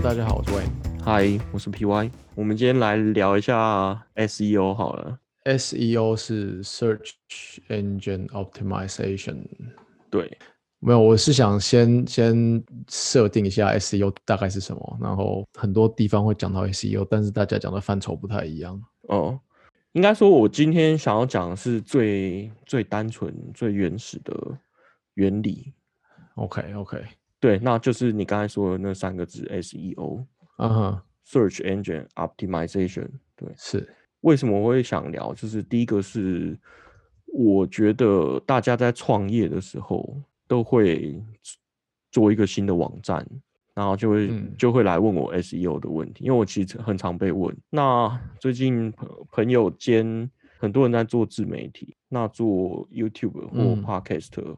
Hello，大家好，我是 Wayne。嗨，我是 PY。我们今天来聊一下 SEO 好了。SEO 是 Search Engine Optimization。对，没有，我是想先先设定一下 SEO 大概是什么，然后很多地方会讲到 SEO，但是大家讲的范畴不太一样。哦，应该说，我今天想要讲的是最最单纯、最原始的原理。OK OK，对，那就是你刚才说的那三个字 SEO，Search 嗯哼，Engine Optimization。对，是为什么我会想聊？就是第一个是，我觉得大家在创业的时候都会做一个新的网站，然后就会、嗯就会来问我 SEO 的问题，因为我其实很常被问。那最近朋朋友间很多人在做自媒体，那做 YouTube 或嗯 Podcast，、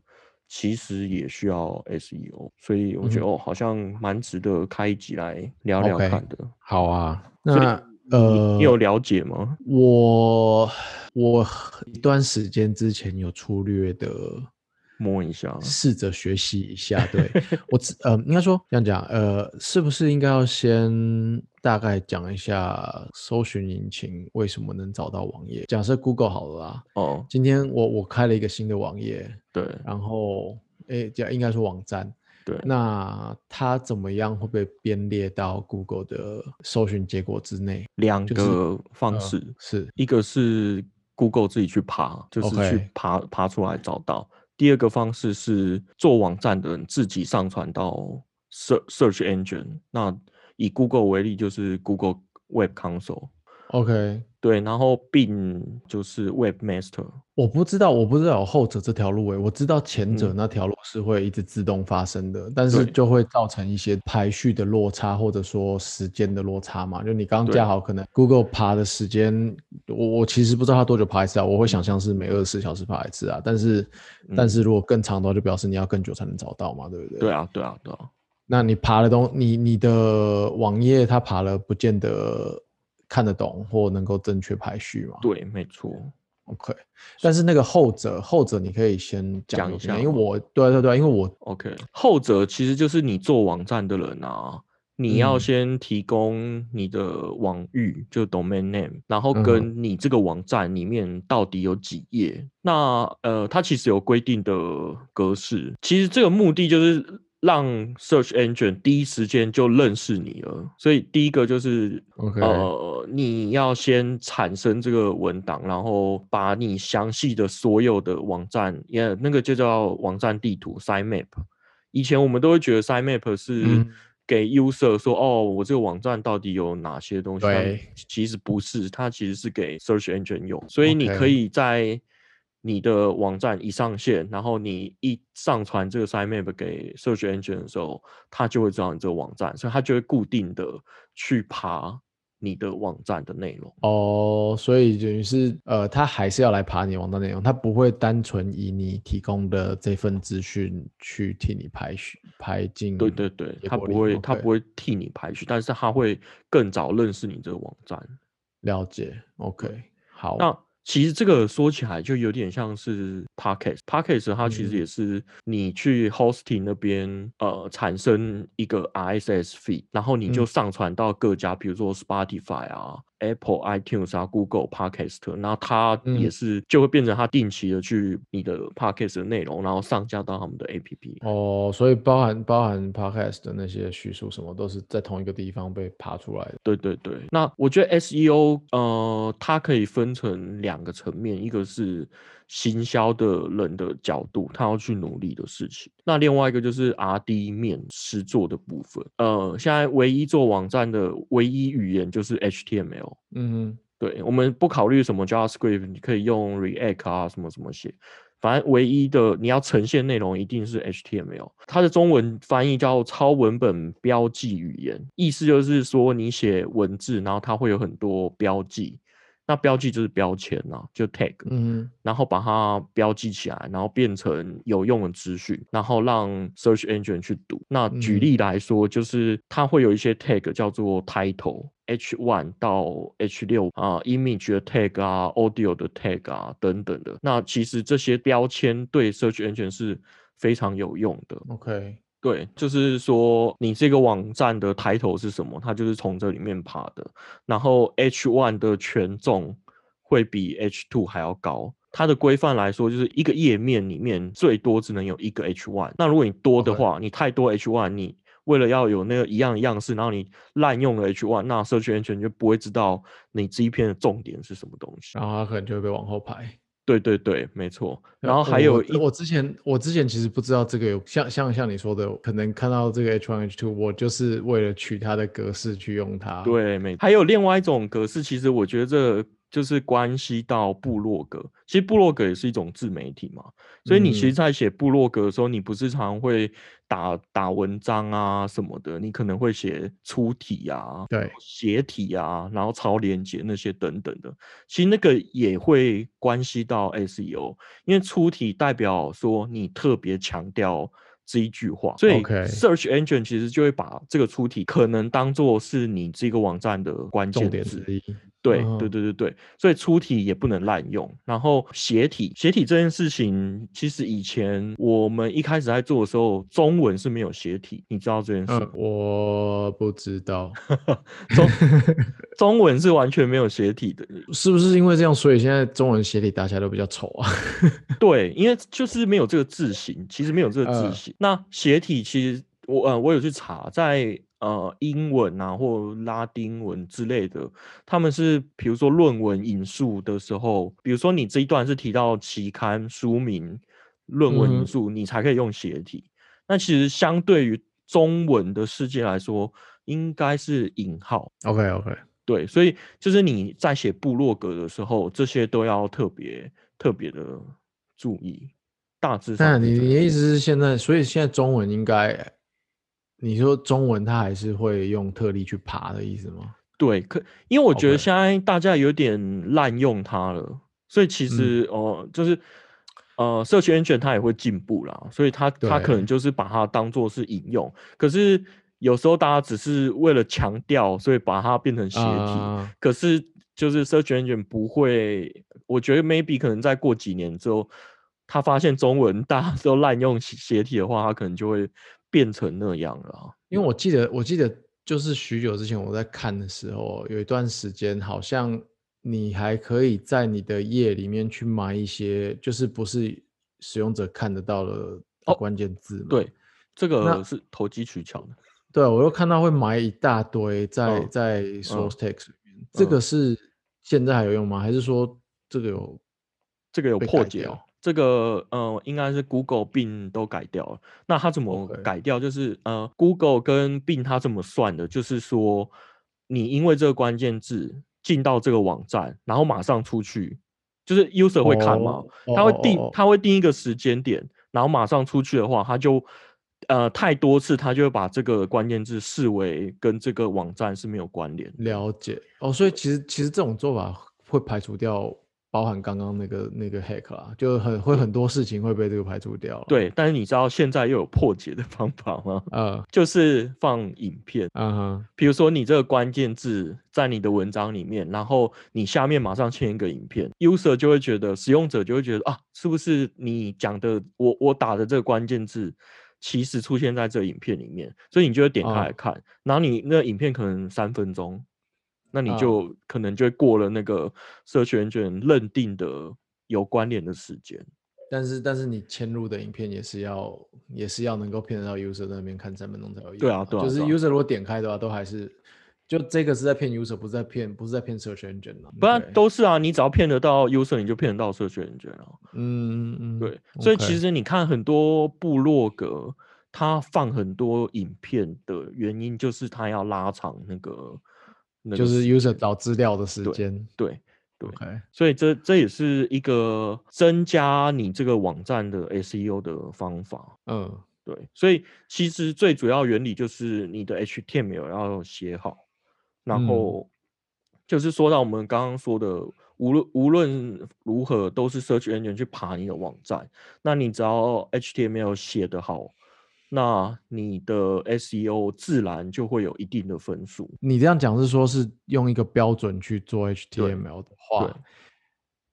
其实也需要 SEO，所以我觉得、嗯哦，好像蛮值得开一集来聊聊看的。好啊。那呃，你有了解吗？我我一段时间之前有粗略的摸一下。试着学习一下。对我只呃，应该说这样讲，呃，是不是应该要先大概讲一下搜寻引擎为什么能找到网页？假设 Google 好了啦，哦，今天我我开了一个新的网页，对然后诶，这应该说网站。对，那它怎么样会被编列到 Google 的搜寻结果之内？两就是个方呃式，是一个是 Google 自己去爬，就是去爬爬出来找到；第二个方式是做网站的人自己上传到 Search Search Engine。那以 Google 为例，就是 Google Web Console。OK。对，然后并就是 Webmaster。我不知道，我不知道有后者这条路诶，我知道前者嗯那条路是会一直自动发生的，但是就会造成一些排序的落差，或者说时间的落差嘛。就你刚刚对架好，可能 Google 爬的时间，我我其实不知道它多久爬一次啊，我会想象是每二十四小时爬一次啊，但是、但嗯是如果更长的话，就表示你要更久才能找到嘛，对不对？对啊，对啊，对啊。那你爬的东，你你的网页它爬了，不见得看得懂或能够正确排序嘛。对，没错。OK，但是那个后者，后者你可以先讲讲一一下，因为我对啊对啊对啊，因为我 OK，后者其实就是你做网站的人啊，你要嗯先提供你的网域，就 domain name，然后跟你这个网站里面到底有几页。那呃，它其实有规定的格式，其实这个目的就是让 search engine 第一时间就认识你了。所以第一个就是呃，你要先产生这个文档，然后把你详细的所有的网站，也那个就叫网站地图 （site map）。以前我们都会觉得 site map 是嗯给 user 说，哦，我这个网站到底有哪些东西？对其实不是，它其实是给 search engine 用，所以你可以在你的网站一上线，然后你一上传这个 site map 给 search engine 的时候，它就会知道你这个网站，所以它就会固定的去爬你的网站的内容。哦，所以等于是呃，它还是要来爬你网站内容，它不会单纯以你提供的这份资讯去替你排序排进对对对，它不会，它不会替你排序，但是它会更早认识你这个网站。了解，OK，好，那其实这个说起来就有点像是 podcast，podcast 它其实嗯。也是你去 hosting 那边呃产生一个 RSS feed，然后你就嗯。上传到各家，比如说 Spotify 啊、Apple iTunes 啊、Google Podcast，那它也嗯。是就会变成它定期的去你的 podcast 的内容，然后上架到他们的 APP。哦，所以包含包含 Podcast 的那些叙述什么，都是在同一个地方被爬出来的。对对对，那我觉得 SEO 呃，它可以分成两个层面，一个是行销的人的角度，他要去努力的事情；那另外一个就是 R&D 面实做的部分。呃，现在唯一做网站的唯一语言就是 HTML。嗯对，我们不考虑什么 JavaScript，你可以用 React 啊，什么什么写。反正唯一的你要呈现内容一定是 HTML，它的中文翻译叫超文本标记语言，意思就是说你写文字，然后它会有很多标记，那标记就是标签啊，就 tag，哼，嗯然后把它标记起来，然后变成有用的资讯，然后让 search engine 去读。那举嗯例来说，就是它会有一些 tag 叫做 title。H one 到 H 六啊，image 的 tag 啊，audio 的 tag 啊，等等的。那其实这些标签对 search engine 是非常有用的。，OK，对，就是说你这个网站的抬头是什么，它就是从这里面爬的。然后 H one 的权重会比 H two 还要高。它的规范来说，就是一个页面里面最多只能有一个 H one。那如果你多的话，你太多 H one，你为了要有那个一样的样式，然后你滥用了 H one，那社区安全就不会知道你这一篇的重点是什么东西，然后它可能就会被往后排。对对对，没错。然后还有一，我之前我之前其实不知道这个有像像像你说的，可能看到这个 H one H two，我就是为了取它的格式去用它。对，没。还有另外一种格式，其实我觉得这。就是关系到部落格，其实部落格也是一种自媒体嘛，所以你其实，在写部落格的时候，你不是常会打打文章啊什么的，你可能会写粗体啊，对，斜体啊，然后超连接那些等等的，其实那个也会关系到 SEO，因为粗体代表说你特别强调。这一句话，所以 search engine 其实就会把这个出题可能当做是你这个网站的关键字。对对对对对，所以出体也不能滥用。然后斜体，斜体这件事情，其实以前我们一开始在做的时候，中文是没有斜体，你知道这件事？我不知道，中 中文是完全没有斜体的，是不是因为这样，所以现在中文斜体打起来都比较丑啊？对，因为就是没有这个字形，其实没有这个字形。那斜体其实我呃我有去查，在呃英文啊或拉丁文之类的，他们是比如说论文引述的时候，比如说你这一段是提到期刊书名，论文引述，你才可以用斜体。那其实相对于中文的世界来说，应该是引号。OK OK，对，所以就是你在写部落格的时候，这些都要特别特别的注意。大致上，你你的意思是现在，所以现在中文应该，你说中文它还是会用特例去爬的意思吗？对，可因为我觉得现在大家有点滥用它了，所以其实哦，就是呃，社区安全它也会进步啦，所以它它可能就是把它当做是引用，可是有时候大家只是为了强调，所以把它变成斜体，可是就是社区安全不会，我觉得 maybe 可能再过几年之后。他发现中文大家都滥用斜体的话，他可能就会变成那样了。因为我记得，我记得就是许久之前我在看的时候，有一段时间好像你还可以在你的页里面去买一些，就是不是使用者看得到的关键字。对，这个是投机取巧的。对，我又看到会买一大堆在在 source text 里面，这个是现在还有用吗？还是说这个有这个有破解？这个呃，应该是 Google 并都改掉了。那它怎么改掉？就是呃，Google 跟并它怎么算的，就是说你因为这个关键字进到这个网站，然后马上出去，就是 user 会看嘛，他会定他会定一个时间点，然后马上出去的话，他就呃太多次，他就会把这个关键字视为跟这个网站是没有关联。了解哦，所以其实其实这种做法会排除掉。包含刚刚那个那个 hack 啊，就很会很多事情会被这个排除掉。对，但是你知道现在又有破解的方法吗？呃，就是放影片。嗯哼，比如说你这个关键字在你的文章里面，然后你下面马上嵌一个影片，user 就会觉得，使用者就会觉得啊，是不是你讲的我我打的这个关键字其实出现在这影片里面，所以你就会点开来看，然后你那影片可能三分钟。那你就可能就会过了那个社群卷认定的有关联的时间，但是但是你嵌入的影片也是要也是要能够骗得到 user 那边看三分钟才有用。对啊，对啊，就是 user 如果点开的话，都还是就这个是在骗 user，不是在骗不是在骗社群卷不然都是啊，你只要骗得到 user，你就骗得到社群卷啊。嗯嗯，对，所以其实你看很多部落格，他放很多影片的原因就是他要拉长那个。就是 user 找资料的时间，对对，所以这这也是一个增加你这个网站的 SEO 的方法。嗯，对，所以其实最主要原理就是你的 HTML 要写好，然后就是说到我们刚刚说的，无论无论如何都是 search engine 去爬你的网站，那你只要 HTML 写得好。那你的 SEO 自然就会有一定的分数。你这样讲是说，是用一个标准去做 HTML 的话，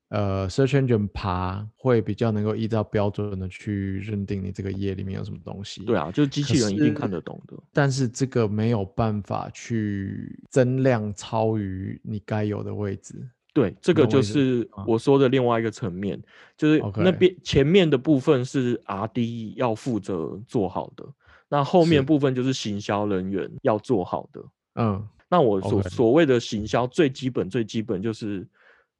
呃，search engine 爬会比较能够依照标准的去认定你这个页里面有什么东西。对啊，就是机器人一定看得懂的。但是这个没有办法去增量超于你该有的位置。对，这个就是啊我说的另外一个层面，就是那边前面的部分是 R D 要负责做好的，那后面部分就是行销人员要做好的。嗯。那我所所谓的行销最基本最基本就是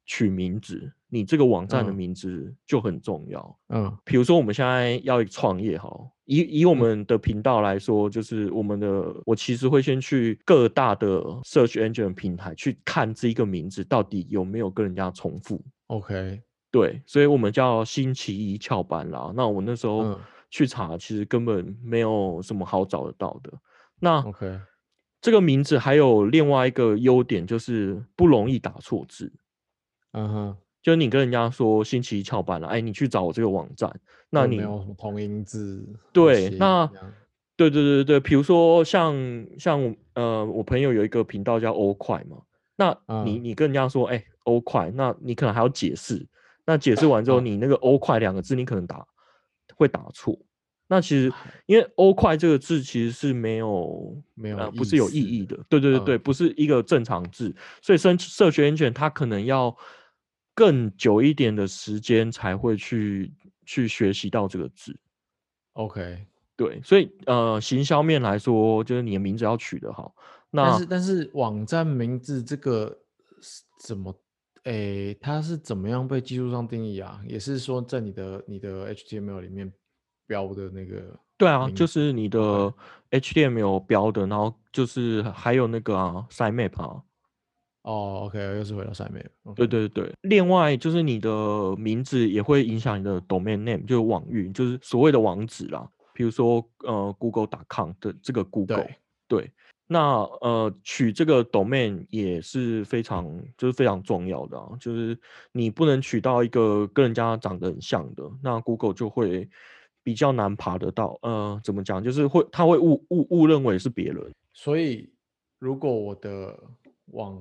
取名字，你这个网站的嗯。名字就很重要。嗯。比如说我们现在要创业哈，以以我们的频道来说，就是我们的我其实会先去各大的 search engine 平台去看这一个名字到底有没有跟人家重复。，OK，对，所以我们叫星期一翘班啦。那我那时候嗯去查，其实根本没有什么好找得到的。那 OK，这个名字还有另外一个优点，就是不容易打错字。嗯哼，就是你跟人家说星期一翘班了，哎，你去找我这个网站，那你就没有什么同音字对那对对对对，比如说像像呃，我朋友有一个频道叫欧快嘛，那你嗯。你跟人家说，哎，欧快，那你可能还要解释，那解释完之后，嗯。你那个欧快两个字，你可能打会打错。那其实因为欧快这个字其实是没有没有呃不是有意义的，对对对对，嗯。不是一个正常字，所以生社学 engine 它可能要更久一点的时间才会去去学习到这个字。OK，对，所以呃，行销面来说，就是你的名字要取得好。那但是但是网站名字这个是怎么？诶，它是怎么样被技术上定义啊？也是说在你的你的 HTML 里面标的那个对啊，就是你的 HTML 标的，然后就是还有那个啊，sitemap 啊，哦，OK，又是回到上面。对对对。另外就是你的名字也会影响你的 domain name，就是网域，就是所谓的网址啦。比如说呃，google.com 的这个 Google，对对，那呃取这个 domain 也是非常就是非常重要的啊，就是你不能取到一个跟人家长得很像的，那 Google 就会比较难爬得到。呃，怎么讲？就是会他会误误误认为是别人。所以如果我的网，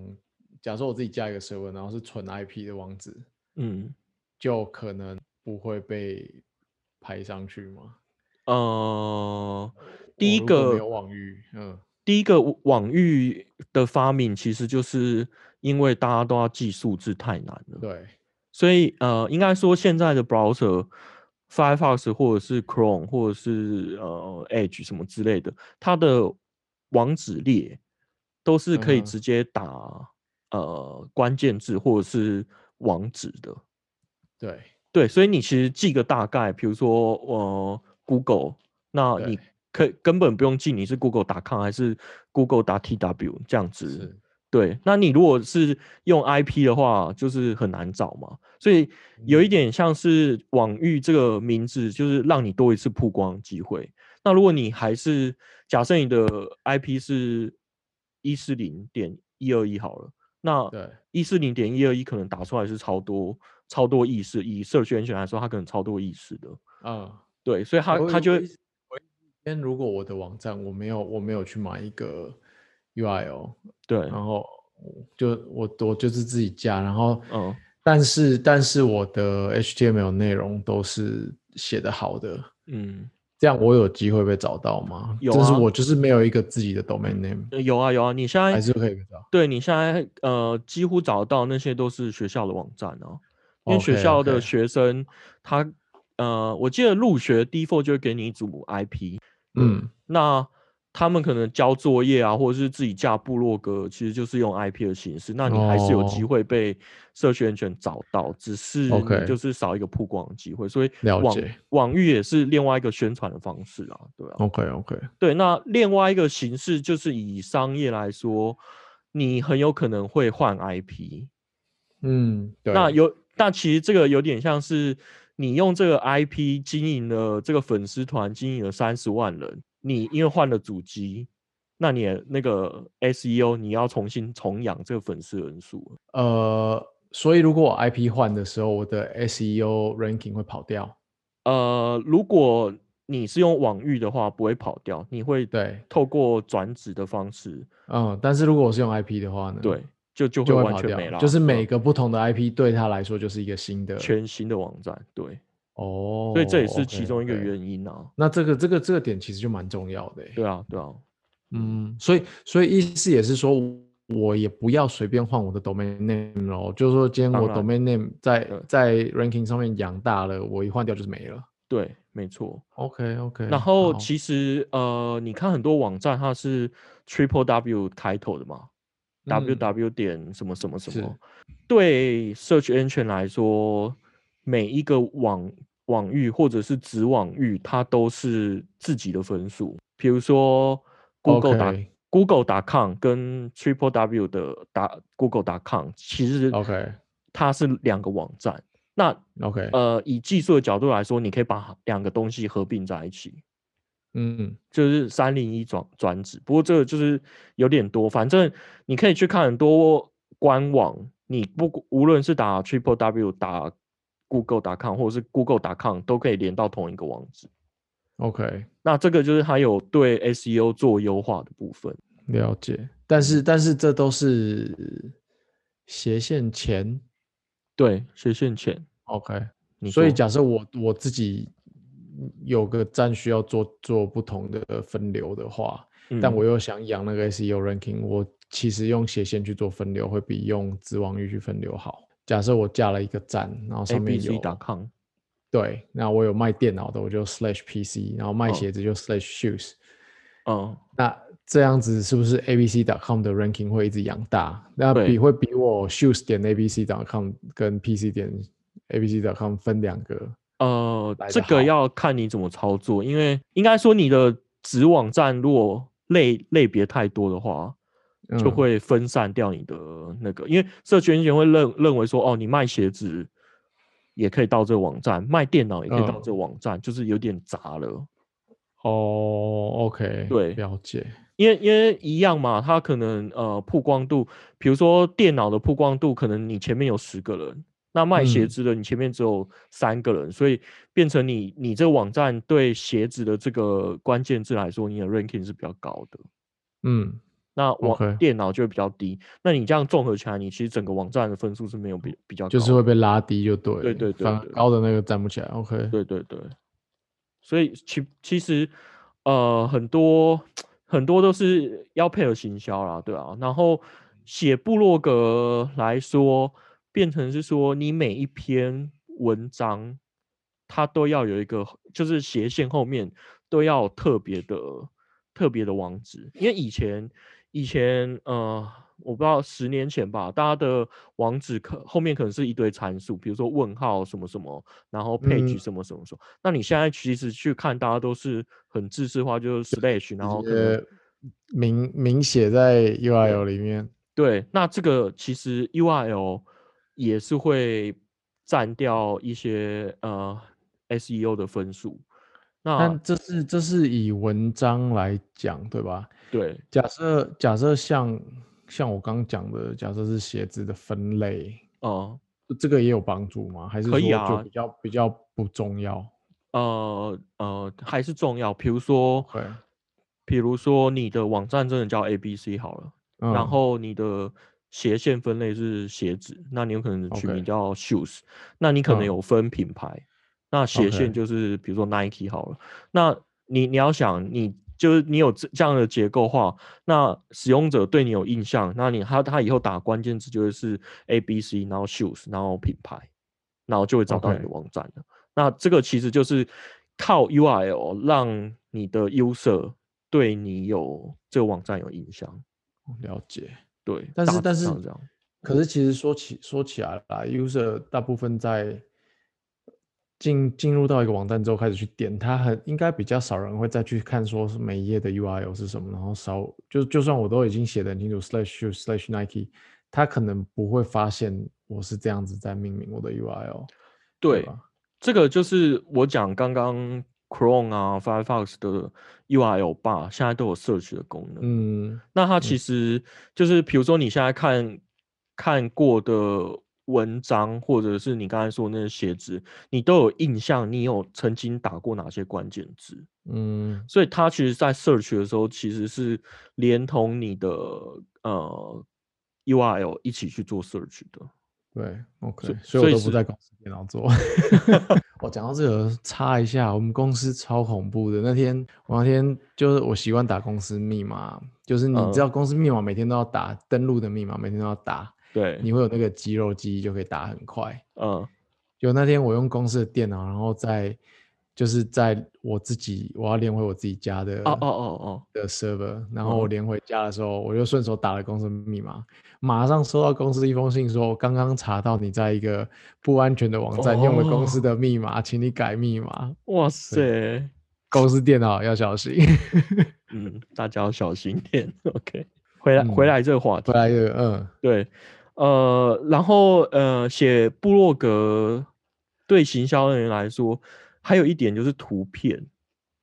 假设我自己加一个 server，然后是纯 IP 的网址，嗯，就可能不会被排上去吗？呃，第一个没个有网域，嗯，第一个网域的发明，其实就是因为大家都要记数字太难了。对，所以呃，应该说现在的 browser Firefox 或者是 Chrome 或者是呃 Edge 什么之类的，它的网址列都是可以直接打、呃关键字或者是网址的。对，对，所以你其实记个大概，比如说呃 Google，那你可以根本不用记你是 Google.com 还是 Google 打 TW 这样子。对，那你如果是用 IP 的话，就是很难找嘛。所以有一嗯点像是网域这个名字，就是让你多一次曝光机会。那如果你还是假设你的 IP 是一四零点一二一好了，那对，一四零点一二一可能打出来是超多超多意思，以社区安全来说，它可能超多意思的。嗯，对，所以它我它就会如果我的网站我没有我没有去买一个 URL，对，然后就我我就是自己加，然后嗯，但是但是我的 HTML 内容都是写的好的，嗯，这样我有机会被找到吗？有啊就是我就是没有一个自己的 domain name，呃有啊有啊，你现在还是可以被找。对你现在呃几乎找到那些都是学校的网站哦，因为学校的学生他呃，我记得入学 default 就会给你一组 IP，嗯，那他们可能交作业啊，或者是自己架部落格，其实就是用 IP 的形式，那你还是有机哦。会被社区安全找到，只是就是少一个曝光的机会，所以网网域也是另外一个宣传的方式啊，对啊。OK OK，对，那另外一个形式就是以商业来说，你很有可能会换 IP。嗯，对，那有，那其实这个有点像是你用这个 IP 经营了这个粉丝团，经营了三十万人，你因为换了主机，那你的那个 SEO 你要重新重养这个粉丝人数。呃，所以如果我 IP 换的时候，我的 SEO ranking 会跑掉。呃，如果你是用网域的话，不会跑掉，你会对，透过转址的方式，嗯，但是如果我是用 IP 的话呢？对，就就会完全没了，就是每个不同的 IP 对他来说就是一个新的全新的网站，对，哦，所以这也是其中一个 OK，OK 原因啊。那这个这个这个点其实就蛮重要的欸，对啊，对啊，嗯，所以所以意思也是说，我也不要随便换我的 domain name 咯，就是说今天我 domain name 在在 ranking 上面养大了，我一换掉就是没了。对，没错。OK OK，然后其实呃，你看很多网站它是 triple W 开头的嘛、w 嗯。W 点什么什么什么，对 search engine 来说，每一个网网域或者是子网域，它都是自己的分数。比如说 Google 打 Google.com 跟 triple W 的打 Google.com，其实 OK 它是两个网站。那 OK，呃，以技术的角度来说，你可以把两个东西合并在一起，嗯就是三零一转转址。不过这个就是有点多，反正你可以去看很多官网，你不无论是打 triple w 打 google.com 或者是 google.com 都可以连到同一个网址。OK 那这个就是它有对 SEO 做优化的部分。了解，但是但是这都是斜线前？对，斜线前，OK，你所以假设我我自己有个站需要做做不同的分流的话，但嗯。我又想养那个 SEO ranking，我其实用斜线去做分流会比用子网域去分流好。假设我架了一个站，然后上面有 abc.com 对，那我有卖电脑的，我就 slash PC，然后卖哦鞋子就 slash shoes。嗯，那这样子是不是 abc.com 的 ranking 会一直养大？那比会比我 shoes 点 abc.com 跟 PC 点 abc.com 分两个？呃这个要看你怎么操作，因为应该说你的子网站如果类类别太多的话，就嗯会分散掉你的那个，因为社群人会认认为说，哦，你卖鞋子也可以到这个网站，卖电脑也可以到嗯这个网站，就是有点杂了。哦，OK，对了解。因为因为一样嘛，它可能呃曝光度，比如说电脑的曝光度，可能你前面有十个人，那卖鞋嗯子的你前面只有三个人，所以变成你你这个网站对鞋子的这个关键字来说，你的 ranking 是比较高的。嗯，那网电脑就会比较低，那你这样综合起来，你其实整个网站的分数是没有比比较高，就是会被拉低，就对了。对对对高的那个站不起来。OK，对对对，所以其其实呃很多很多都是要配合行销啦，对啊。然后写部落格来说，变成是说你每一篇文章它都要有一个，就是斜线后面都要有特别的特别的网址，因为以前以前呃。我不知道十年前吧，大家的网址可后面可能是一堆参数，比如说问号什么什么，然后配置嗯什么什么什么。那你现在其实去看，大家都是很制式化，就是 slash，然后呃，明明写在 URL 里面。对。那这个其实 URL 也是会占掉一些呃 SEO 的分数。那但这是这是以文章来讲，对吧？对假设假设像像我刚刚讲的，假设是鞋子的分类，呃这个也有帮助吗？还是说就可以啊比较比较不重要呃呃还是重要，比如说比如说你的网站真的叫 ABC 好了。嗯，然后你的斜线分类是鞋子，那你有可能取名叫 shoes，那你可能嗯有分品牌，那斜线就是比如说 Nike 好了，那你你要想你就是你有这这样的结构化，那使用者对你有印象，那你他他以后打关键字就会是 A B C，然后 shoes，然后品牌，然后就会找到你的网站了。那这个其实就是靠 URL 让你的 user 对你有这个网站有印象。了解。对，但是但是可是其实说起说起来啦，user 大部分在进进入到一个网站之后开始去点，它很应该比较少人会再去看说是每一页的 URL 是什么，然后少就就算我都已经写的很清楚 slash shoe slash Nike，他可能不会发现我是这样子在命名我的 URL，对，吧？这个就是我讲刚刚 Chrome 啊、Firefox 的 URL bar 现在都有 search 的功能。嗯那它其实就是，比如说你现在看看过的文章，或者是你刚才说的那些写字，你都有印象，你有曾经打过哪些关键字，嗯所以它其实在 search 的时候，其实是连同你的呃 URL 一起去做 search 的。对，OK，所以我都不在公司电脑做。我讲到这个，插一下，我们公司超恐怖的。那天我那天就是我习惯打公司密码，就是你嗯知道公司密码每天都要打，登录的密码每天都要打，对，你会有那个肌肉记忆就可以打很快。嗯就那天我用公司的电脑，然后在就是在我自己我要连回我自己家的哦哦哦哦，的 server，然后我嗯连回家的时候，我就顺手打了公司密码，马上收到公司一封信说，刚刚查到你在一个不安全的网站用了公司哦的密码，请你改密码。哇塞，公司电脑要小心。嗯，大家要小心点。OK，回来、回嗯来这个话题回，来这个，嗯，对，呃，然后呃，写部落格对行销人员来说，还有一点就是图片，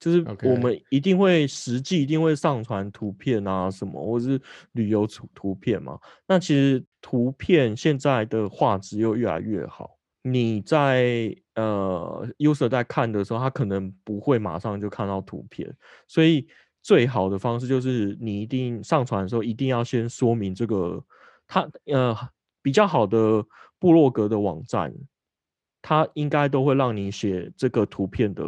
就是我们一定会实际一定会上传图片啊什么，或者是旅游图图片嘛。那其实图片现在的画质又越来越好，你在呃 user 在看的时候，他可能不会马上就看到图片，所以最好的方式就是你一定上传的时候，一定要先说明这个它呃比较好的部落格的网站，它应该都会让你写这个图片的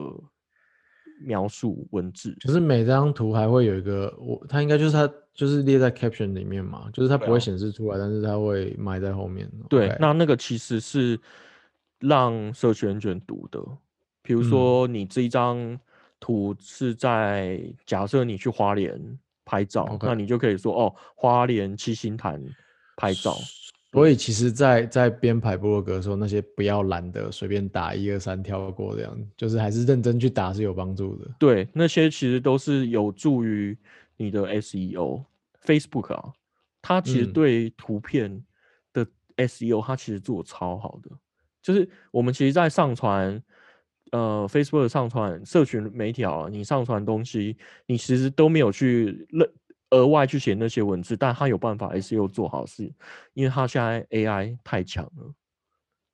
描述文字。就是每张图还会有一个，我它应该就是它就是列在 caption 里面嘛，就是它不会显示出来，但是它会埋在后面。对那那个其实是让社群卷读的。比如嗯说，你这一张图是在假设你去花莲拍照那你就可以说哦，花莲七星潭拍照。所以其实在，在编排部落格的时候，那些不要懒得随便打一二三跳过这样，就是还是认真去打是有帮助的。对，那些其实都是有助于你的 SEO。Facebook 啊，它其实嗯对图片的 SEO，它其实做得超好的。就是我们其实，在上传呃 Facebook 上传社群媒体啊，你上传东西，你其实都没有去认额外去写那些文字，但他有办法 SEO 做好事，因为他现在 AI 太强了。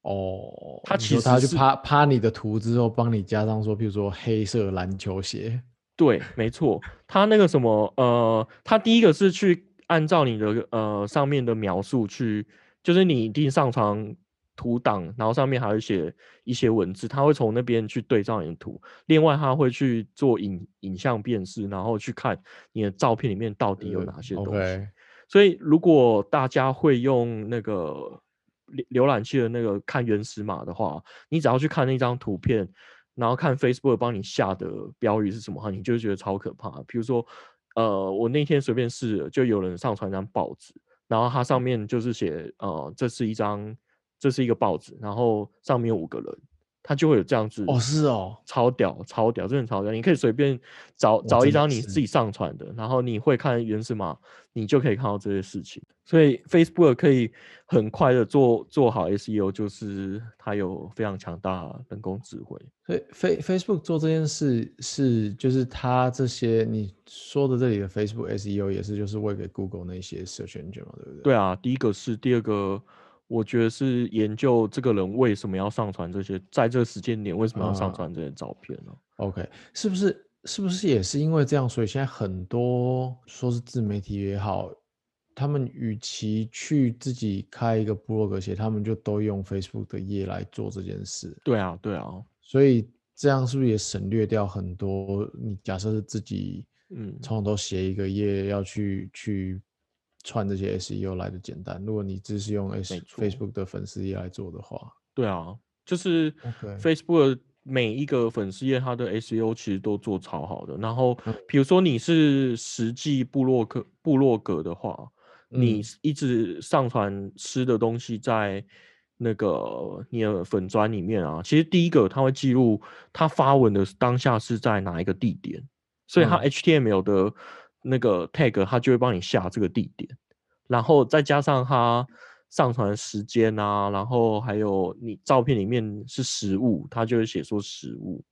哦，他其实他去其实是趴趴你的图之后，帮你加上说，譬如说黑色篮球鞋，对，没错，他那个什么，呃，他第一个是去按照你的呃上面的描述去，就是你一定上传图档，然后上面还会写一些文字，他会从那边去对照你的图。另外，他会去做影影像辨识，然后去看你的照片里面到底有呃哪些东西。所以，如果大家会用那个浏浏览器的那个看原始码的话，你只要去看那张图片，然后看 Facebook 帮你下的标语是什么话，你就会觉得超可怕。比如说，呃，我那天随便试了，就有人上传一张报纸，然后它上面就是写，呃，这是一张，这是一个报纸，然后上面有五个人，它就会有这样子。哦，是哦，超屌，超屌，真的超屌！你可以随便找找一张你自己上传的，然后你会看原始码，你就可以看到这些事情。所以 Facebook 可以很快的做做好 SEO，就是它有非常强大的人工智慧。所以 Face Facebook 做这件事是，就是它这些你说的这里的 Facebook SEO 也是，就是为给 Google 那些社群卷嘛，对不对？对啊，第一个是，第二个我觉得是研究这个人为什么要上传这些，在这个时间点为什么要上啊传这些照片呢？OK，是不是是不是也是因为这样，所以现在很多说是自媒体也好，他们与其去自己开一个部落格写，他们就都用 Facebook 的页来做这件事，对啊，对啊，所以这样是不是也省略掉很多？你假设是自己嗯从头都写一个页要去去串这些 SEO 来的简单，如果你只是用 S Facebook 的粉丝页来做的话。对啊，就是 Facebook 每一个粉丝页它的 SEO 其实都做超好的。然后嗯，比如说你是实际部落格部落格的话，你一直上传吃的东西在那个你的粉砖里面啊，其实第一个它会记录它发文的当下是在哪一个地点，所以它嗯。HTML 的那个 tag 它就会帮你下这个地点。然后再加上它上传时间啊，然后还有你照片里面是实物，它就会写说实物。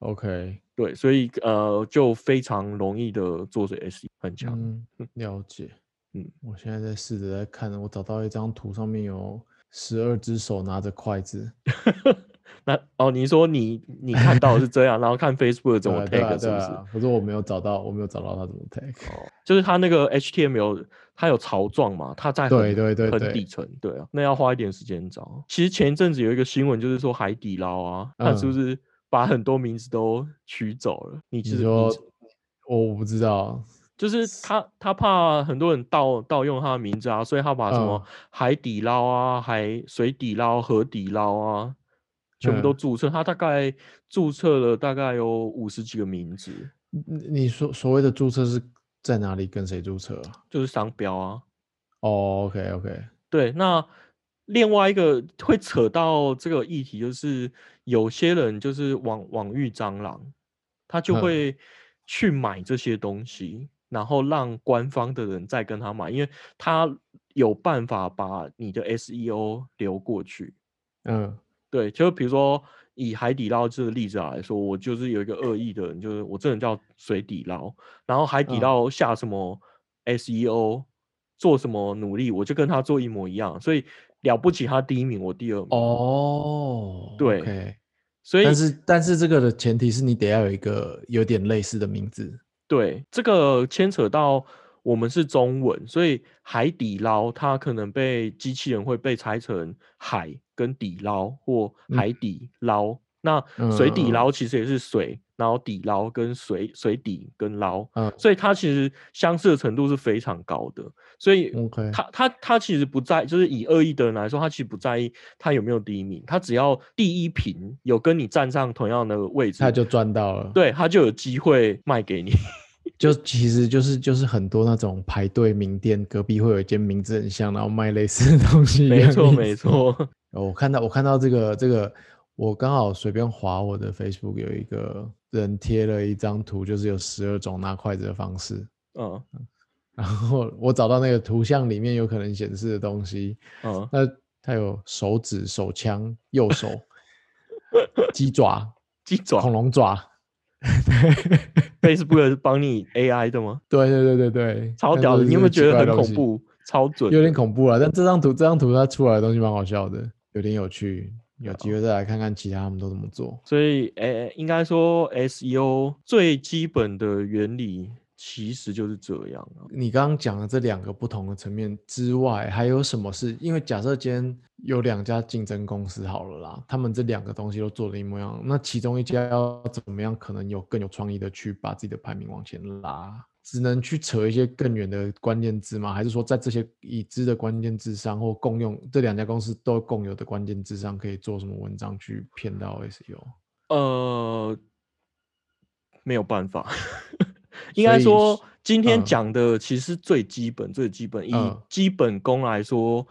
OK，对，所以呃就非常容易的做这 SE 很强。嗯，了解。嗯，我现在在试着在看，我找到一张图，上面有十二只手拿着筷子。那哦，你说你你看到的是这样，然后看 Facebook 怎么对啊 tag 是不是？可是我没有找到，我没有找到他怎么 tag。哦，就是他那个 HTML 它有槽状嘛，它在很对对对对很底层，对啊，那要花一点时间找。其实前一阵子有一个新闻，就是说海底捞啊，它是不嗯是把很多名字都取走了？你说你知我不知道，就是他他怕很多人盗盗用他的名字啊，所以他把什么嗯海底捞啊、海水底捞、河底捞啊，全部都嗯注册。他大概注册了大概有五十几个名字，你你说所谓的注册是在哪里跟谁注册啊？就是商标啊。哦，OK OK，对，那另外一个会扯到这个议题，就是有些人就是网网域蟑螂，他就嗯会去买这些东西，然后让官方的人再跟他买，因为他有办法把你的 SEO 流过去。嗯对，就比如说以海底捞这个例子来说，我就是有一个恶意的人，就是我这人叫水底捞，然后海底嗯捞下什么 SEO，做什么努力，我就跟他做一模一样，所以了不起他第一名，我第二名。哦，对所以但是但是这个的前提是你得要有一个有点类似的名字。对这个牵扯到我们是中文，所以海底捞它可能被机器人会被拆成海跟底捞或嗯海底捞。那水底捞其实也是水，然后底捞跟水水底跟捞，嗯所以它其实相似的程度是非常高的。所以他他他其实不在，就是以恶意的人来说，他其实不在意他有没有第一名，他只要第一瓶有跟你站上同样的位置，他就赚到了。，对他就有机会卖给你。就其实就是就是很多那种排队名店，隔壁会有一间名字很像，然后卖类似的东西。没错，没错。哦我看到我看到这个这个，我刚好随便划我的 Facebook，有一个人贴了一张图，就是有十二种拿筷子的方式。嗯然后我找到那个图像里面有可能显示的东西，嗯，那它有手指、手枪、右手、鸡爪、鸡爪恐龙爪，Facebook 是帮你 AI 的吗？对对对对对，超屌的，你有没有觉得很？恐怖？超准，有点恐怖啊，但这张图这张图它出来的东西蛮好笑的，有点有趣，有机会再来看看其他他们都怎么做。所以，诶、应该说 SEO 最基本的原理其实就是这样啊。你刚刚讲的这两个不同的层面之外，还有什么是？因为假设今天有两家竞争公司好了啦，他们这两个东西都做的一模一样，那其中一家要怎么样，可能有更有创意的去把自己的排名往前拉？只能去扯一些更远的关键字吗？还是说在这些已知的关键字上，或共用这两家公司都共有的关键字上，可以做什么文章去骗到 SEO？呃，没有办法，应该说今天嗯讲的其实最基本、最基本，以嗯基本功来说，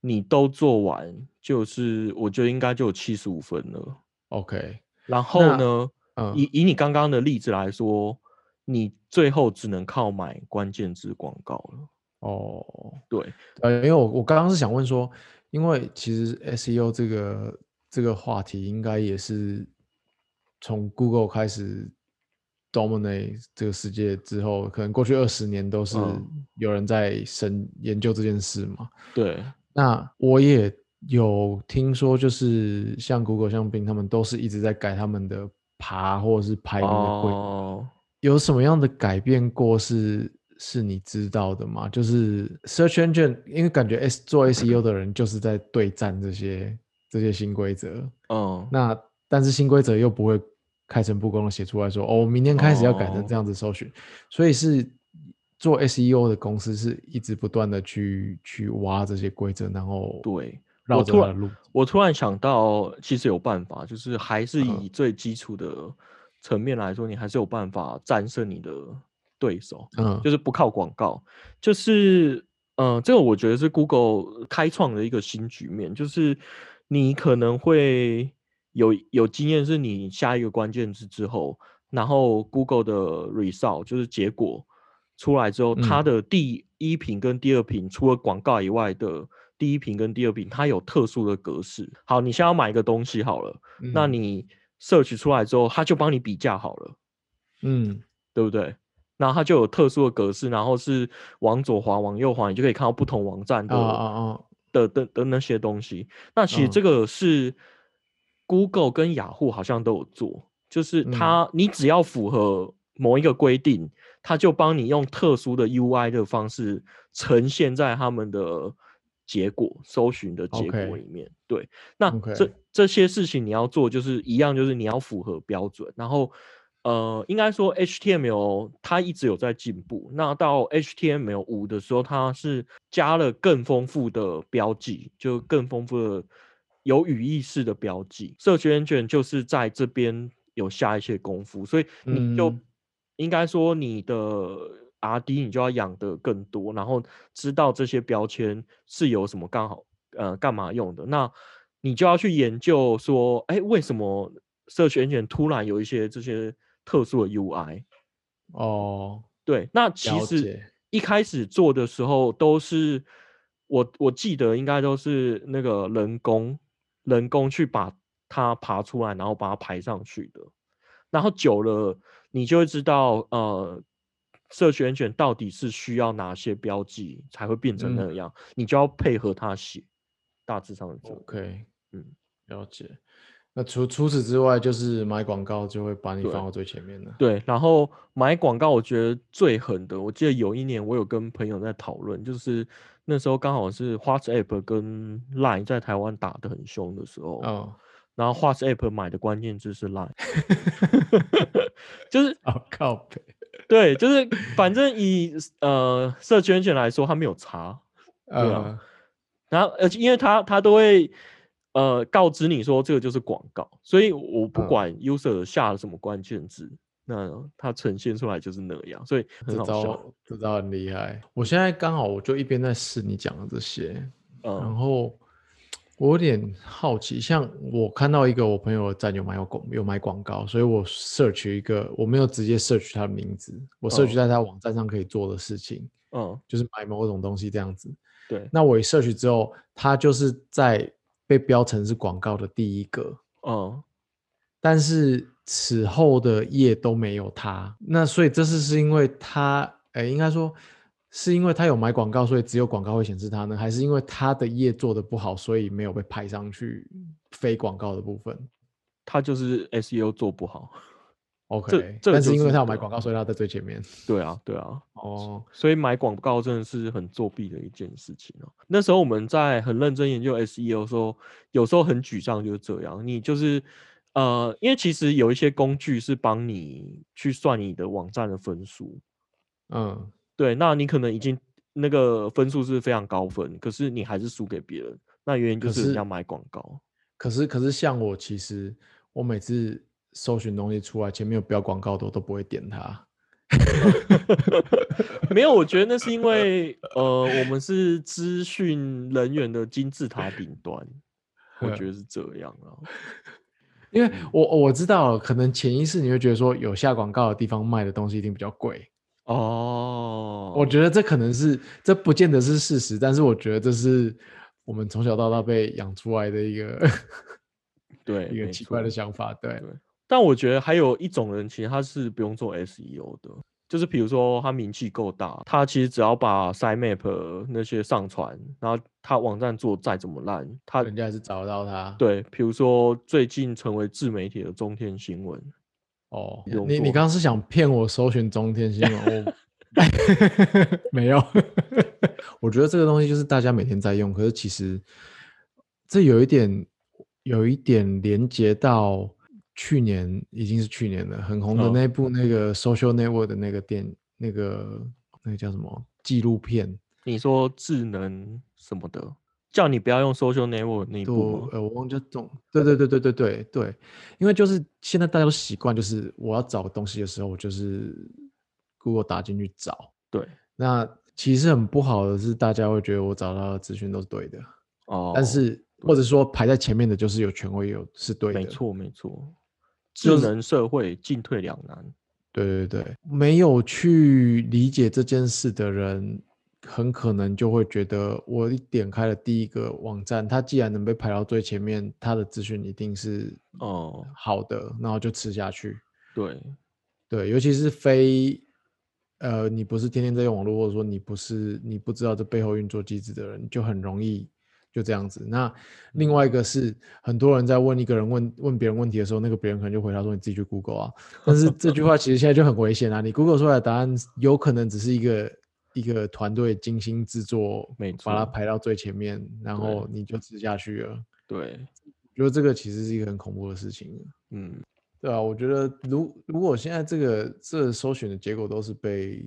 你都做完，就是我觉得应该就有七十五分了。OK，然后呢，嗯以以你刚刚的例子来说，你最后只能靠买关键字广告了。哦，对，呃，因为我我刚刚是想问说，因为其实 SEO 这个这个话题应该也是从 Google 开始 dominate 这个世界之后，可能过去二十年都是嗯有人在深研究这件事嘛。对，那我也有听说，就是像 Google、像 Bing 他们都是一直在改他们的爬或者是排名的规哦，有什么样的改变过是是你知道的吗？就是 search engine，因为感觉 S 做 SEO 的人就是在对战这些这些新规则，嗯，那但是新规则又不会开诚布公的写出来说，哦，我明天开始要改成哦这样子搜寻，所以是做 SEO 的公司是一直不断的去去挖这些规则，然后对。绕我突然。我突然想到，其实有办法，就是还是嗯以最基础的层面来说，你还是有办法战胜你的对手。嗯，就是不靠广告，就是呃，这个我觉得是 Google 开创的一个新局面，就是你可能会有有经验，是你下一个关键字之后，然后 Google 的 result 就是结果出来之后，它嗯的第一屏跟第二屏除了广告以外的第一屏跟第二屏，它有特殊的格式。好，你现在要买一个东西好了，那嗯你 search 出来之后，它就帮你比价好了。嗯对不对？然后它就有特殊的格式，然后是往左滑、往右滑，你就可以看到不同网站的、的的的那些东西。那其实嗯这个是 Google 跟雅虎好像都有做，就是嗯它你只要符合某一个规定，它就帮你用特殊的 UI 的方式呈现在他们的结果搜寻的结果里面。对，那这这些事情你要做，就是一样，就是你要符合标准，然后。呃，应该说 HTML 它一直有在进步。那到 HTML 五的时候，它是加了更丰富的标记，就更丰富的有语义式的标记。社群 engine 就是在这边有下一些功夫，所以你就嗯应该说你的 RD 你就要养的更多，然后知道这些标签是有什么刚好呃干嘛用的。那你就要去研究说，哎，为什么社群 engine 突然有一些这些特殊的 UI？哦，对，那其实一开始做的时候都是我我记得应该都是那个人工人工去把它爬出来，然后把它排上去的。然后久了，你就会知道，呃，社群卷到底是需要哪些标记才会变成嗯那样，你就要配合他写，大致上是这样。OK，嗯，了解。那除除此之外，就是买广告就会把你放到最前面了。对，然后买广告，我觉得最狠的，我记得有一年我有跟朋友在讨论，就是那时候刚好是 WhatsApp 跟 Line 在台湾打得很凶的时候，哦，然后 WhatsApp 买的关键字是 Line，就是好靠北。对，就是反正以呃社群圈来说，他没有查，对啊呃，然后而且因为他他都会呃告知你说这个就是广告，所以我不嗯管 user 下了什么关键字，那它呈现出来就是那样，所以很这好笑。招这招很厉害。我现在刚好我就一边在试你讲的这些，然嗯后我有点好奇，像我看到一个我朋友的站有买有广有买广告，所以我 search 一个，我没有直接 search 他的名字，我 search 哦在他网站上可以做的事情，嗯，就是买某种东西这样子。对，那我一 search 之后，他就是在被标成是广告的第一个，嗯但是此后的页都没有他。那所以这次是因为他，哎，应该说是因为他有买广告，所以只有广告会显示他呢，还是因为他的页做的不好，所以没有被排上去非广告的部分他就是 SEO 做不好。？OK，这个但是因为就是对啊它有买广告，所以它在最前面。对啊，对啊，哦，所以买广告真的是很作弊的一件事情哦。那时候我们在很认真研究 SEO 的时候，有时候很沮丧，就是这样。你就是呃，因为其实有一些工具是帮你去算你的网站的分数，嗯，对，那你可能已经那个分数是非常高分，可是你还是输给别人，那原因就是是人家买广告。可是可是像我，其实我每次搜寻东西出来，前面有标广告的，我都不会点它。没有，我觉得那是因为呃，我们是资讯人员的金字塔顶端，我呵觉得是这样啊。因为我我知道，可能潜意识你会觉得说，有下广告的地方卖的东西一定比较贵。哦，我觉得这可能是，这不见得是事实，但是我觉得这是我们从小到大被养出来的一个 对一个奇怪的想法。对，但我觉得还有一种人，其实他是不用做 SEO 的，就是比如说他名气够大，他其实只要把 sitemap 那些上传，然后他网站做再怎么烂，他人家还是找得到他。，对，比如说最近成为自媒体的中天新闻，哦，你你刚刚是想骗我搜寻中天新闻？我 没有，我觉得这个东西就是大家每天在用，可是其实这有一点有一点连接到去年已经是去年了，很红的嗯。那部那个 Social Network 的那个电那个那个叫什么？纪录片，你说智能什么的，叫你不要用 social network 那一？呃我忘记中，对对对对对对对，因为就是现在大家都习惯，就是我要找东西的时候，我就是 Google 打进去找。对，那其实很不好的是，大家会觉得我找到的资讯都是对的，哦，但是或者说排在前面的就是有权威有是对的，没，错没错，智能社会进退两难。对对对，没有去理解这件事的人，很可能就会觉得，我一点开了第一个网站，它既然能被排到最前面，它的资讯一定是哦，好的，然后就吃下去。对，对，尤其是非呃，你不是天天在用网络，或者说你不是你不知道这背后运作机制的人，就很容易就这样子。那另外一个是很多人在问一个人问问别人问题的时候，那个别人可能就回答说你自己去 Google 啊。但是这句话其实现在就很危险啊，你 Google 出来的答案有可能只是一个一个团队精心制作，没把它排到最前面，然对后你就吃下去了。对，觉得这个其实是一个很恐怖的事情。嗯，对啊，我觉得如如果现在这个这搜寻的结果都是被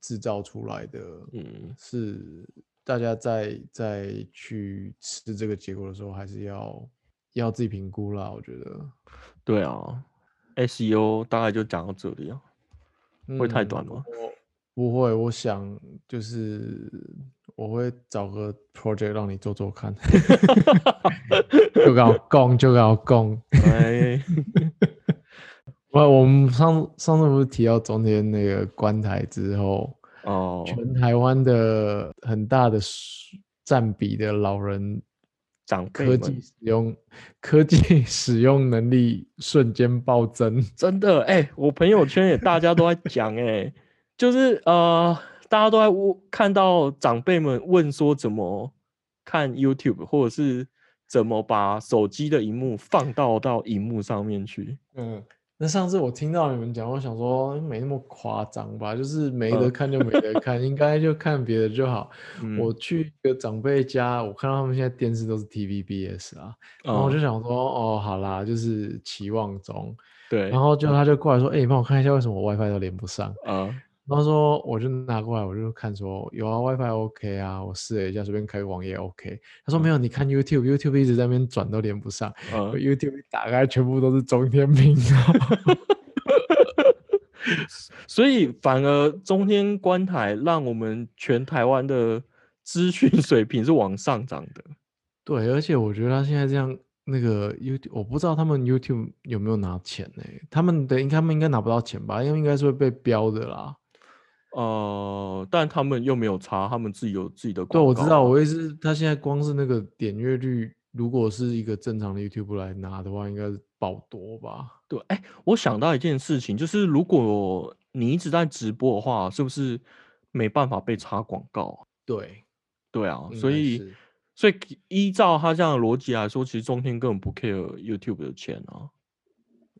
制造出来的，嗯，是大家在在去吃这个结果的时候，还是要要自己评估啦。我觉得对啊，SEO 大概就讲到这里啊，会太嗯短吗？我不会，我想就是我会找个 project 让你做做看，就搞供就搞供。哎，我我们上上次不是提到中间那个关台之后，哦，全台湾的很大的数占比的老人长科技使用科技 使用能力瞬间暴增。真的哎、我朋友圈也大家都在讲哎、就是呃，大家都在问看到长辈们问说怎么看 YouTube，或者是怎么把手机的荧幕放到到荧幕上面去。嗯，那上次我听到你们讲，我想说没那么夸张吧，就是没得嗯看就没得看，应该就看别的就好。嗯，我去一个长辈家，我看到他们现在电视都是 TVBS 啊，然后我嗯就想说，哦，好啦，就是期望中。对，然后就他就过来说，哎、你帮我看一下为什么我 WiFi 都连不上。呃，然后说我就拿过来，我就看说有啊 WiFi OK 啊，我试了一下，随便开个网页 OK。他说没有，你看 YouTube，YouTube 一直在那边转都连不上、YouTube 一打开全部都是中天频道。所以反而中天观台让我们全台湾的资讯水平是往上涨的。对，而且我觉得他现在这样，那个 YouTube，我不知道他们 YouTube 有没有拿钱呢、他们的应该他们应该拿不到钱吧？因为应该是会被标的啦。呃，但他们又没有查，他们自己有自己的对，广告我知道，啊我意思是，他现在光是那个点阅率，如果是一个正常的 YouTube 来拿的话，应该是爆多吧？对，哎、我想到一件事情，就是如果你一直在直播的话，是不是没办法被插广告啊？对，对啊，所以所以依照他这样的逻辑来说，其实中天根本不 care YouTube 的钱啊，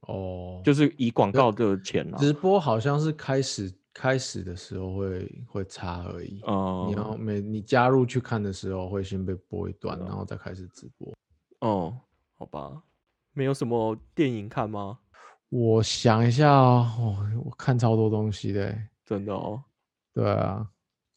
哦，就是以广告的钱啊。直播好像是开始开始的时候会会差而已。哦你要每你加入去看的时候，会先被播一段，然后再开始直播。哦，好吧，没有什么电影看吗？我想一下哦，我看超多东西的欸。真的哦，对啊，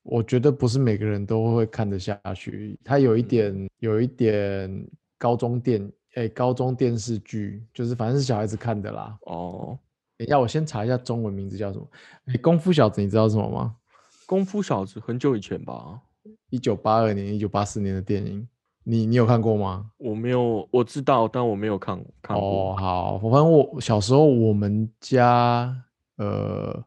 我觉得不是每个人都会看得下去。它有一嗯点，有一点高中电，哎、高中电视剧，就是反正是小孩子看的啦。哦，等一下，我先查一下中文名字叫什么。哎、功夫小子，你知道是什么吗？功夫小子很久以前吧，一九八二年、一九八四年的电影，你你有看过吗？我没有，我知道，但我没有看看过。哦，好，反正我小时候我们家，呃，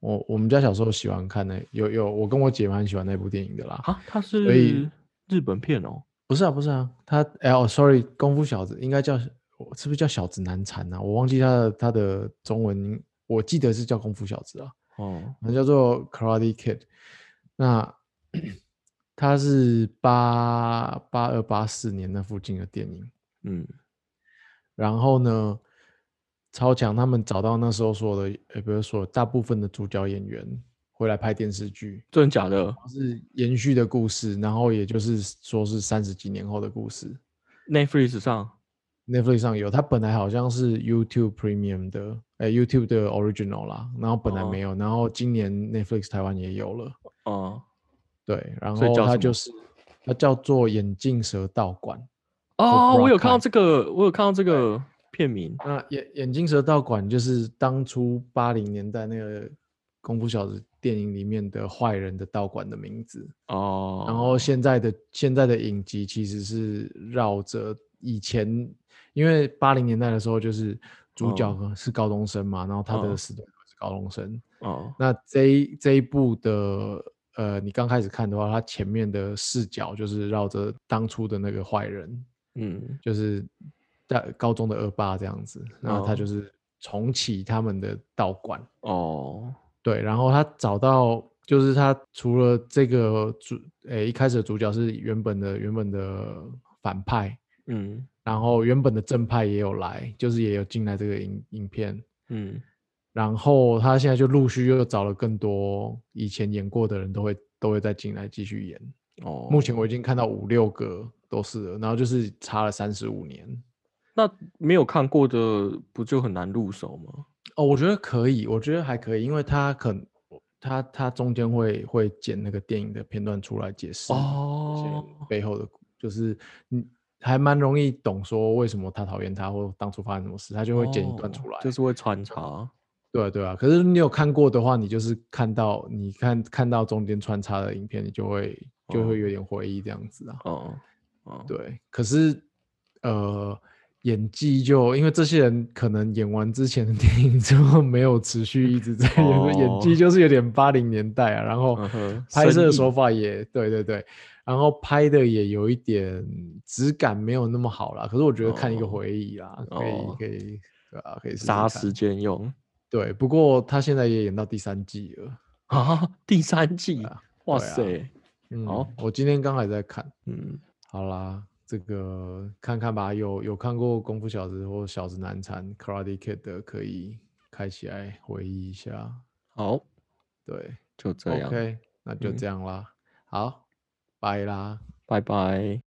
我我们家小时候喜欢看那，有有，我跟我姐蛮喜欢那部电影的啦。啊，它以是日本片哦。不是啊，不是啊，他哎哦，sorry，功夫小子应该叫我是不是叫小子难缠啊？我忘记他的他的中文，我记得是叫功夫小子啊，哦，那叫做 Karate Kid。那 他是八八二八四年那附近的电影，嗯，然后呢，超强他们找到那时候所有的，呃，比如说大部分的主角演员回来拍电视剧，真的假的是延续的故事，然后也就是说是三十几年后的故事。？Netflix 上 Netflix 上有，它本来好像是 YouTube Premium 的，哎、y o u t u b e 的 Original 啦，然后本来哦没有，然后今年 Netflix 台湾也有了，哦对，然后它就是它叫做眼镜蛇道馆。哦，我有看到这个，我有看到这个片名。那眼眼镜蛇道馆就是当初八零年代那个功夫小子电影里面的坏人的道馆的名字。哦，然后现在的现在的影集其实是绕着以前，因为八零年代的时候就是主角哦是高中生嘛，然后他的哦死对头是高中生。哦那这一这一部的呃，你刚开始看的话，他前面的视角就是绕着当初的那个坏人，嗯。就是在高中的恶霸这样子，然后他就哦是重启他们的道馆。哦。对，然后他找到就是他除了这个主，诶、一开始的主角是原本的原本的反派，嗯然后原本的正派也有来，就是也有进来这个影影片，嗯然后他现在就陆续又找了更多以前演过的人都会都会再进来继续演。哦，目前我已经看到五六个都是了，然后就是差了三十五年。那没有看过的不就很难入手吗？哦，我觉得可以，我觉得还可以，因为他可能他他中间会会剪那个电影的片段出来解释哦背后的故，就是嗯还蛮容易懂说为什么他讨厌他或当初发生什么事，他就会剪一段出来。哦就是会穿插。对啊对啊，可是你有看过的话，你就是看到你看看到中间穿插的影片，你就会就哦会有点回忆这样子啊。哦哦，对，可是呃，演技就因为这些人可能演完之前的 电影之后没有持续一直在演，演技哦就是有点八零年代啊，然后拍摄的手法也对对对，然后拍的也有一点质感没有那么好啦。可是我觉得看一个哦回忆啦，可以哦可以对啊，可以杀时间用对，不过他现在也演到第三季了。啊！第三季啊，哇塞，嗯，好我今天刚还在看。嗯，好啦，这个看看吧，有有看过《功夫小子》或《小子难缠》（Karate Kid） 的，可以开起来回忆一下。好，对就这样，，OK，那就嗯这样啦。好，拜啦。拜拜。